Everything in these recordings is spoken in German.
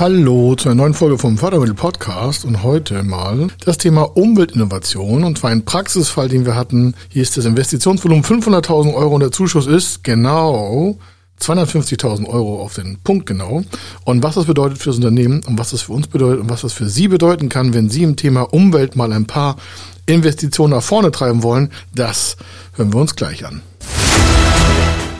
Hallo zu einer neuen Folge vom Fördermittel Podcast und heute mal das Thema Umweltinnovation und zwar ein Praxisfall, den wir hatten. Hier ist das Investitionsvolumen 500.000 Euro und der Zuschuss ist genau 250.000 Euro auf den Punkt genau. Und was das bedeutet für das Unternehmen und was das für uns bedeutet und was das für Sie bedeuten kann, wenn Sie im Thema Umwelt mal ein paar Investitionen nach vorne treiben wollen, das hören wir uns gleich an.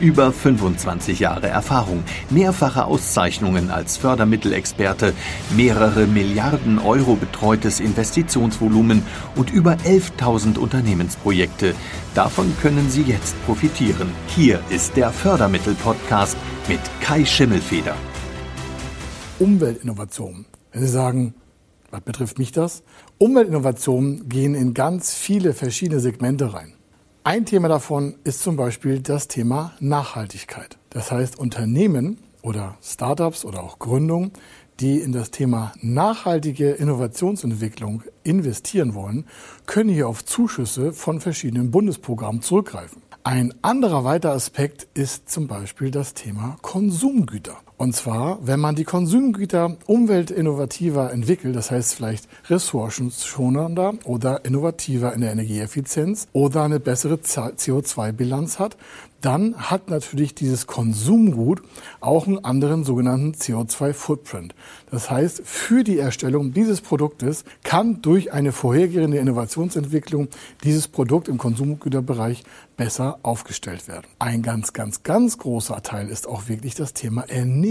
Über 25 Jahre Erfahrung, mehrfache Auszeichnungen als Fördermittelexperte, mehrere Milliarden Euro betreutes Investitionsvolumen und über 11.000 Unternehmensprojekte. Davon können Sie jetzt profitieren. Hier ist der Fördermittel-Podcast mit Kai Schimmelfeder. Umweltinnovation. Wenn Sie sagen, was betrifft mich das? Umweltinnovationen gehen in ganz viele verschiedene Segmente rein. Ein Thema davon ist zum Beispiel das Thema Nachhaltigkeit. Das heißt, Unternehmen oder Startups oder auch Gründungen, die in das Thema nachhaltige Innovationsentwicklung investieren wollen, können hier auf Zuschüsse von verschiedenen Bundesprogrammen zurückgreifen. Ein anderer weiterer Aspekt ist zum Beispiel das Thema Konsumgüter. Und zwar, wenn man die Konsumgüter umweltinnovativer entwickelt, das heißt vielleicht ressourcenschonender oder innovativer in der Energieeffizienz oder eine bessere CO2-Bilanz hat, dann hat natürlich dieses Konsumgut auch einen anderen sogenannten CO2-Footprint. Das heißt, für die Erstellung dieses Produktes kann durch eine vorhergehende Innovationsentwicklung dieses Produkt im Konsumgüterbereich besser aufgestellt werden. Ein ganz, ganz, ganz großer Teil ist auch wirklich das Thema Ernährung.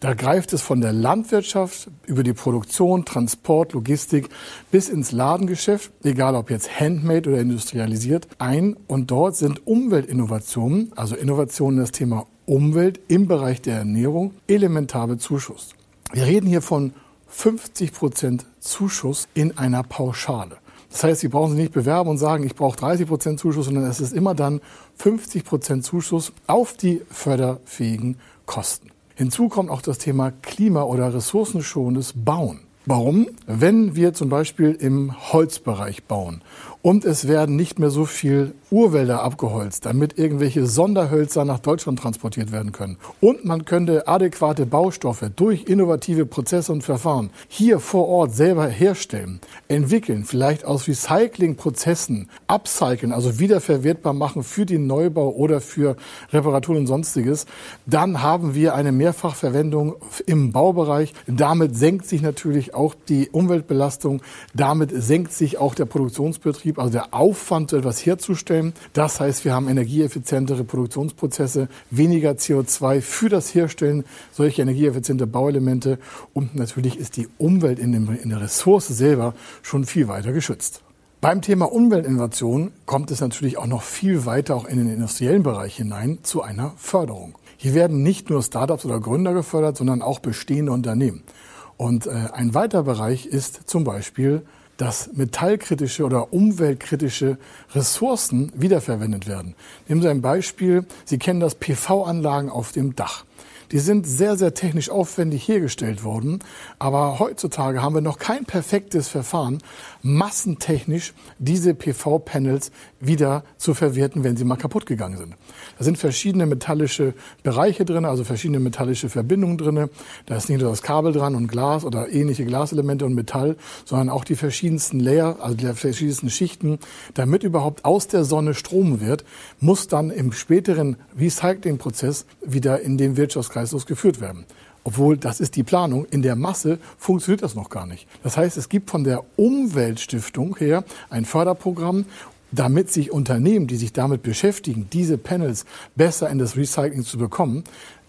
Da greift es von der Landwirtschaft über die Produktion, Transport, Logistik bis ins Ladengeschäft, egal ob jetzt handmade oder industrialisiert, ein. Und dort sind Umweltinnovationen also Innovationen das Thema Umwelt im Bereich der Ernährung, elementar bezuschusst. Wir reden hier von 50 Prozent Zuschuss in einer Pauschale. Das heißt, Sie brauchen sich nicht bewerben und sagen, ich brauche 30 Prozent Zuschuss, sondern es ist immer dann 50 Prozent Zuschuss auf die förderfähigen Kosten. Hinzu kommt auch das Thema Klima- oder ressourcenschonendes Bauen. Warum? Wenn wir zum Beispiel im Holzbereich bauen und es werden nicht mehr so viel Urwälder abgeholzt, damit irgendwelche Sonderhölzer nach Deutschland transportiert werden können. Und man könnte adäquate Baustoffe durch innovative Prozesse und Verfahren hier vor Ort selber herstellen, entwickeln, vielleicht aus Recyclingprozessen upcyclen, also wiederverwertbar machen für den Neubau oder für Reparaturen und sonstiges, dann haben wir eine Mehrfachverwendung im Baubereich. Damit senkt sich natürlich auch die Umweltbelastung, damit senkt sich auch der Produktionsbetrieb Betrieb, also der Aufwand, so etwas herzustellen. Das heißt, wir haben energieeffizientere Produktionsprozesse, weniger CO2 für das Herstellen solcher energieeffizienter Bauelemente und natürlich ist die Umwelt in, dem, in der Ressource selber schon viel weiter geschützt. Beim Thema Umweltinnovation kommt es natürlich auch noch viel weiter auch in den industriellen Bereich hinein zu einer Förderung. Hier werden nicht nur Startups oder Gründer gefördert, sondern auch bestehende Unternehmen. Und äh, ein weiterer Bereich ist zum Beispiel dass metallkritische oder umweltkritische Ressourcen wiederverwendet werden. Nehmen Sie ein Beispiel. Sie kennen das PV-Anlagen auf dem Dach. Die sind sehr, sehr technisch aufwendig hergestellt worden. Aber heutzutage haben wir noch kein perfektes Verfahren, massentechnisch diese PV-Panels wieder zu verwerten, wenn sie mal kaputt gegangen sind. Da sind verschiedene metallische Bereiche drin, also verschiedene metallische Verbindungen drin. Da ist nicht nur das Kabel dran und Glas oder ähnliche Glaselemente und Metall, sondern auch die verschiedensten Layer, also die verschiedensten Schichten. Damit überhaupt aus der Sonne Strom wird, muss dann im späteren Recyclingprozess wieder in den Wirtschaftskreislauf geführt werden. Obwohl, das ist die Planung. In der Masse funktioniert das noch gar nicht. Das heißt, es gibt von der Umweltstiftung her ein Förderprogramm damit sich Unternehmen, die sich damit beschäftigen, diese Panels besser in das Recycling zu bekommen,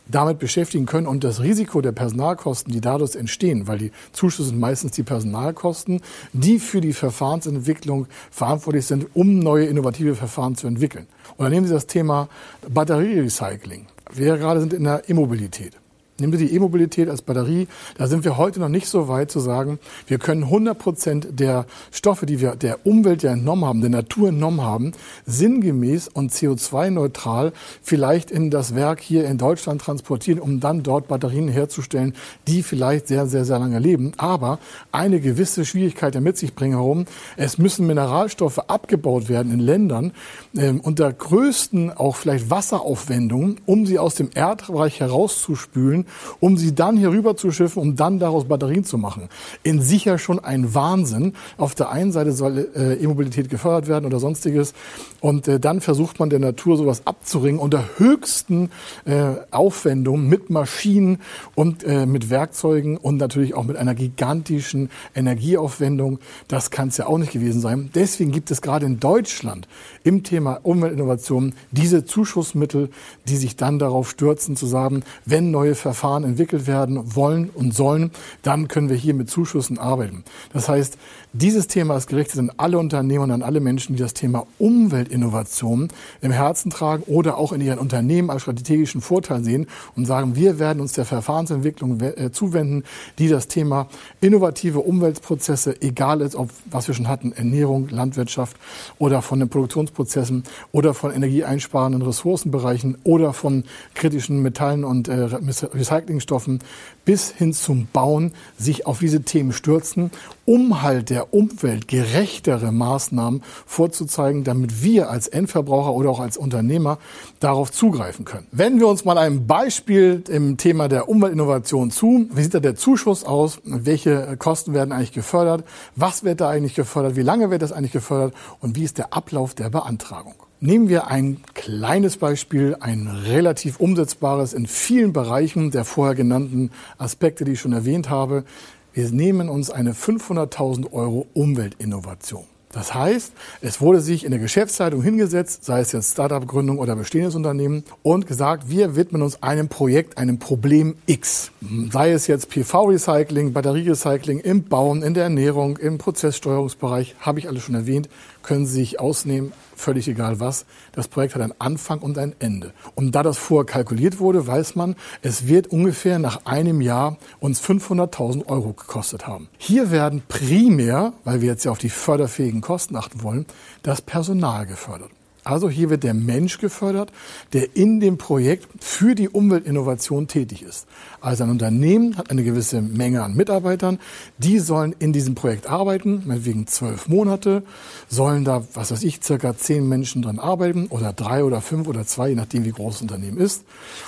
damit beschäftigen können und das Risiko der Personalkosten, die dadurch entstehen, weil die Zuschüsse sind meistens die Personalkosten, die für die Verfahrensentwicklung verantwortlich sind, um neue innovative Verfahren zu entwickeln. Und dann nehmen Sie das Thema Batterierecycling. Wir gerade sind in der Immobilität. Nehmen Sie die E-Mobilität als Batterie. Da sind wir heute noch nicht so weit zu sagen, wir können 100 Prozent der Stoffe, die wir der Umwelt ja entnommen haben, der Natur entnommen haben, sinngemäß und CO2-neutral vielleicht in das Werk hier in Deutschland transportieren, um dann dort Batterien herzustellen, die vielleicht sehr, sehr, sehr lange leben. Aber eine gewisse Schwierigkeit ja mit sich bringen herum. Es müssen Mineralstoffe abgebaut werden in Ländern äh, unter größten auch vielleicht Wasseraufwendungen, um sie aus dem Erdreich herauszuspülen um sie dann hier rüber zu schiffen, um dann daraus Batterien zu machen. In sicher schon ein Wahnsinn. Auf der einen Seite soll äh, E-Mobilität gefördert werden oder sonstiges. Und äh, dann versucht man der Natur sowas abzuringen unter höchsten äh, Aufwendungen mit Maschinen und äh, mit Werkzeugen und natürlich auch mit einer gigantischen Energieaufwendung. Das kann es ja auch nicht gewesen sein. Deswegen gibt es gerade in Deutschland im Thema Umweltinnovation diese Zuschussmittel, die sich dann darauf stürzen zu sagen, wenn neue Ver Verfahren entwickelt werden wollen und sollen, dann können wir hier mit Zuschüssen arbeiten. Das heißt, dieses Thema ist gerichtet an alle Unternehmen und an alle Menschen, die das Thema Umweltinnovation im Herzen tragen oder auch in ihren Unternehmen als strategischen Vorteil sehen und sagen, wir werden uns der Verfahrensentwicklung äh, zuwenden, die das Thema innovative Umweltprozesse, egal ist, ob was wir schon hatten, Ernährung, Landwirtschaft oder von den Produktionsprozessen oder von energieeinsparenden Ressourcenbereichen oder von kritischen Metallen und äh, Recyclingstoffen bis hin zum Bauen sich auf diese Themen stürzen, um halt der Umwelt gerechtere Maßnahmen vorzuzeigen, damit wir als Endverbraucher oder auch als Unternehmer darauf zugreifen können. Wenn wir uns mal ein Beispiel im Thema der Umweltinnovation zu, wie sieht da der Zuschuss aus? Welche Kosten werden eigentlich gefördert? Was wird da eigentlich gefördert? Wie lange wird das eigentlich gefördert? Und wie ist der Ablauf der Beantragung? Nehmen wir ein kleines Beispiel, ein relativ umsetzbares in vielen Bereichen der vorher genannten Aspekte, die ich schon erwähnt habe. Wir nehmen uns eine 500.000 Euro Umweltinnovation. Das heißt, es wurde sich in der Geschäftsleitung hingesetzt, sei es jetzt Startup-Gründung oder bestehendes Unternehmen, und gesagt, wir widmen uns einem Projekt, einem Problem X. Sei es jetzt PV-Recycling, Batterierecycling im Bauen, in der Ernährung, im Prozesssteuerungsbereich, habe ich alles schon erwähnt, können Sie sich ausnehmen, völlig egal was. Das Projekt hat einen Anfang und ein Ende. Und da das vorher kalkuliert wurde, weiß man, es wird ungefähr nach einem Jahr uns 500.000 Euro gekostet haben. Hier werden primär, weil wir jetzt ja auf die förderfähigen Kosten achten wollen, das Personal gefördert. Also hier wird der Mensch gefördert, der in dem Projekt für die Umweltinnovation tätig ist. Also ein Unternehmen hat eine gewisse Menge an Mitarbeitern, die sollen in diesem Projekt arbeiten, meinetwegen zwölf Monate, sollen da, was weiß ich, circa zehn Menschen dran arbeiten oder drei oder fünf oder zwei, je nachdem wie groß das Unternehmen ist.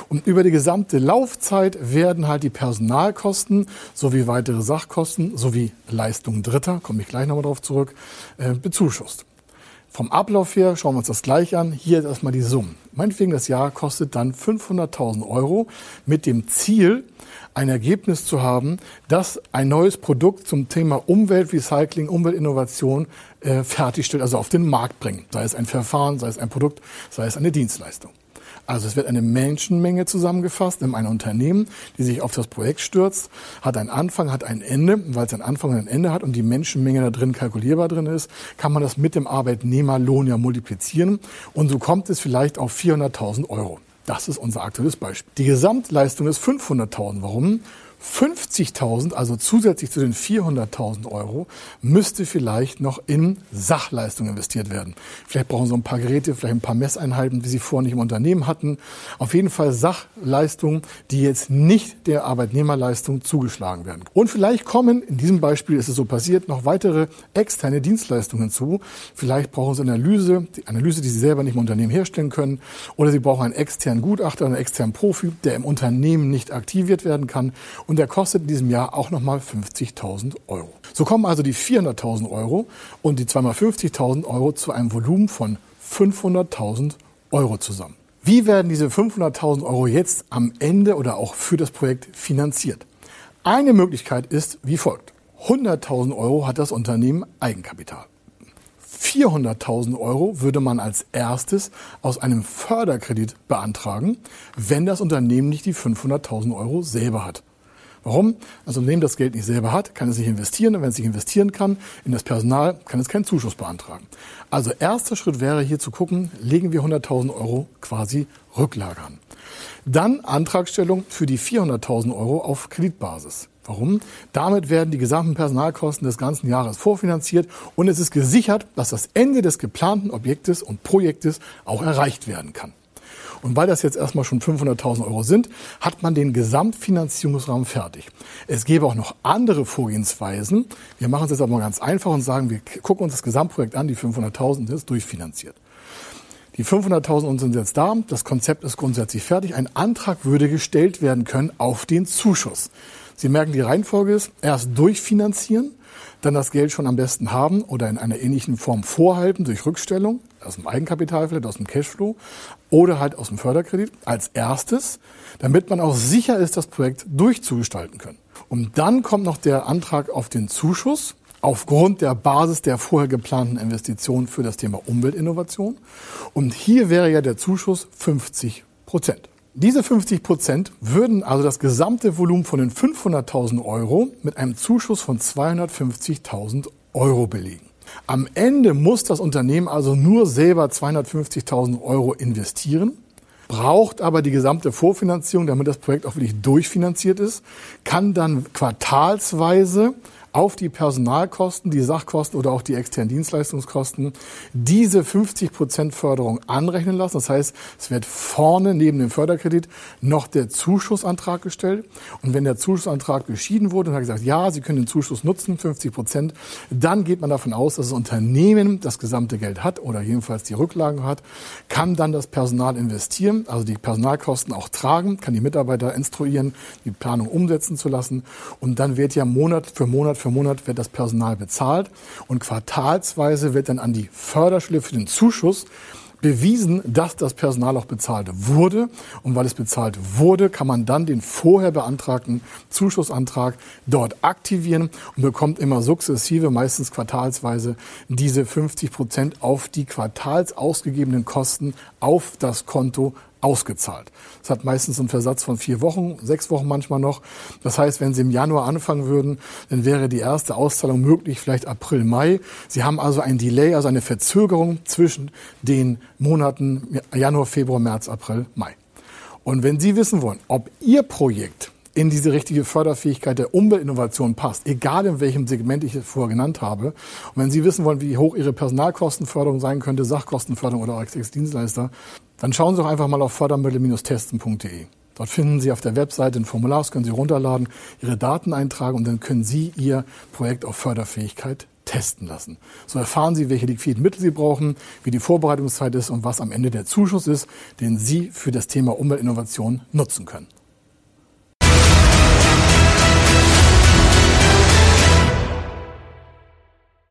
Und über die gesamte Laufzeit werden halt die Personalkosten sowie weitere Sachkosten sowie Leistungen Dritter, komme ich gleich nochmal drauf zurück, äh, bezuschusst. Vom Ablauf her schauen wir uns das gleich an. Hier ist erstmal die Summen. Meinetwegen das Jahr kostet dann 500.000 Euro mit dem Ziel, ein Ergebnis zu haben, das ein neues Produkt zum Thema Umweltrecycling, Umweltinnovation äh, fertigstellt, also auf den Markt bringt. Sei es ein Verfahren, sei es ein Produkt, sei es eine Dienstleistung. Also es wird eine Menschenmenge zusammengefasst in einem Unternehmen, die sich auf das Projekt stürzt, hat einen Anfang, hat ein Ende. Weil es einen Anfang und ein Ende hat und die Menschenmenge da drin kalkulierbar drin ist, kann man das mit dem Arbeitnehmerlohn ja multiplizieren. Und so kommt es vielleicht auf 400.000 Euro. Das ist unser aktuelles Beispiel. Die Gesamtleistung ist 500.000. Warum? 50.000, also zusätzlich zu den 400.000 Euro, müsste vielleicht noch in Sachleistung investiert werden. Vielleicht brauchen Sie ein paar Geräte, vielleicht ein paar Messeinheiten, wie Sie vorher nicht im Unternehmen hatten. Auf jeden Fall Sachleistungen, die jetzt nicht der Arbeitnehmerleistung zugeschlagen werden. Und vielleicht kommen, in diesem Beispiel ist es so passiert, noch weitere externe Dienstleistungen zu. Vielleicht brauchen Sie eine Analyse, die Analyse, die Sie selber nicht im Unternehmen herstellen können. Oder Sie brauchen einen externen Gutachter, einen externen Profi, der im Unternehmen nicht aktiviert werden kann. Und und der kostet in diesem Jahr auch nochmal 50.000 Euro. So kommen also die 400.000 Euro und die zweimal 50.000 Euro zu einem Volumen von 500.000 Euro zusammen. Wie werden diese 500.000 Euro jetzt am Ende oder auch für das Projekt finanziert? Eine Möglichkeit ist wie folgt. 100.000 Euro hat das Unternehmen Eigenkapital. 400.000 Euro würde man als erstes aus einem Förderkredit beantragen, wenn das Unternehmen nicht die 500.000 Euro selber hat. Warum? Also Unternehmen das Geld nicht selber hat, kann es nicht investieren. Und wenn es nicht investieren kann in das Personal, kann es keinen Zuschuss beantragen. Also erster Schritt wäre hier zu gucken, legen wir 100.000 Euro quasi Rücklage an. Dann Antragstellung für die 400.000 Euro auf Kreditbasis. Warum? Damit werden die gesamten Personalkosten des ganzen Jahres vorfinanziert und es ist gesichert, dass das Ende des geplanten Objektes und Projektes auch erreicht werden kann. Und weil das jetzt erstmal schon 500.000 Euro sind, hat man den Gesamtfinanzierungsrahmen fertig. Es gäbe auch noch andere Vorgehensweisen. Wir machen es jetzt aber mal ganz einfach und sagen, wir gucken uns das Gesamtprojekt an, die 500.000 ist durchfinanziert. Die 500.000 sind jetzt da. Das Konzept ist grundsätzlich fertig. Ein Antrag würde gestellt werden können auf den Zuschuss. Sie merken, die Reihenfolge ist erst durchfinanzieren, dann das Geld schon am besten haben oder in einer ähnlichen Form vorhalten durch Rückstellung aus dem Eigenkapital, vielleicht aus dem Cashflow oder halt aus dem Förderkredit als erstes, damit man auch sicher ist, das Projekt durchzugestalten können. Und dann kommt noch der Antrag auf den Zuschuss aufgrund der Basis der vorher geplanten Investitionen für das Thema Umweltinnovation. Und hier wäre ja der Zuschuss 50 Prozent. Diese 50 Prozent würden also das gesamte Volumen von den 500.000 Euro mit einem Zuschuss von 250.000 Euro belegen. Am Ende muss das Unternehmen also nur selber 250.000 Euro investieren, braucht aber die gesamte Vorfinanzierung, damit das Projekt auch wirklich durchfinanziert ist, kann dann quartalsweise auf die Personalkosten, die Sachkosten oder auch die externen Dienstleistungskosten diese 50 Prozent Förderung anrechnen lassen. Das heißt, es wird vorne neben dem Förderkredit noch der Zuschussantrag gestellt. Und wenn der Zuschussantrag beschieden wurde und hat gesagt, ja, Sie können den Zuschuss nutzen, 50 Prozent, dann geht man davon aus, dass das Unternehmen das gesamte Geld hat oder jedenfalls die Rücklagen hat, kann dann das Personal investieren, also die Personalkosten auch tragen, kann die Mitarbeiter instruieren, die Planung umsetzen zu lassen. Und dann wird ja Monat für Monat für Monat wird das Personal bezahlt und quartalsweise wird dann an die Förderschule für den Zuschuss bewiesen, dass das Personal auch bezahlt wurde. Und weil es bezahlt wurde, kann man dann den vorher beantragten Zuschussantrag dort aktivieren und bekommt immer sukzessive, meistens quartalsweise, diese 50 Prozent auf die quartals ausgegebenen Kosten auf das Konto ausgezahlt. Das hat meistens einen Versatz von vier Wochen, sechs Wochen manchmal noch. Das heißt, wenn Sie im Januar anfangen würden, dann wäre die erste Auszahlung möglich, vielleicht April, Mai. Sie haben also ein Delay, also eine Verzögerung zwischen den Monaten Januar, Februar, März, April, Mai. Und wenn Sie wissen wollen, ob Ihr Projekt in diese richtige Förderfähigkeit der Umweltinnovation passt, egal in welchem Segment ich es vorher genannt habe. Und wenn Sie wissen wollen, wie hoch Ihre Personalkostenförderung sein könnte, Sachkostenförderung oder auch Dienstleister, dann schauen Sie doch einfach mal auf fördermittel-testen.de. Dort finden Sie auf der Webseite ein Formular, das können Sie runterladen, Ihre Daten eintragen und dann können Sie Ihr Projekt auf Förderfähigkeit testen lassen. So erfahren Sie, welche liquiden Mittel Sie brauchen, wie die Vorbereitungszeit ist und was am Ende der Zuschuss ist, den Sie für das Thema Umweltinnovation nutzen können.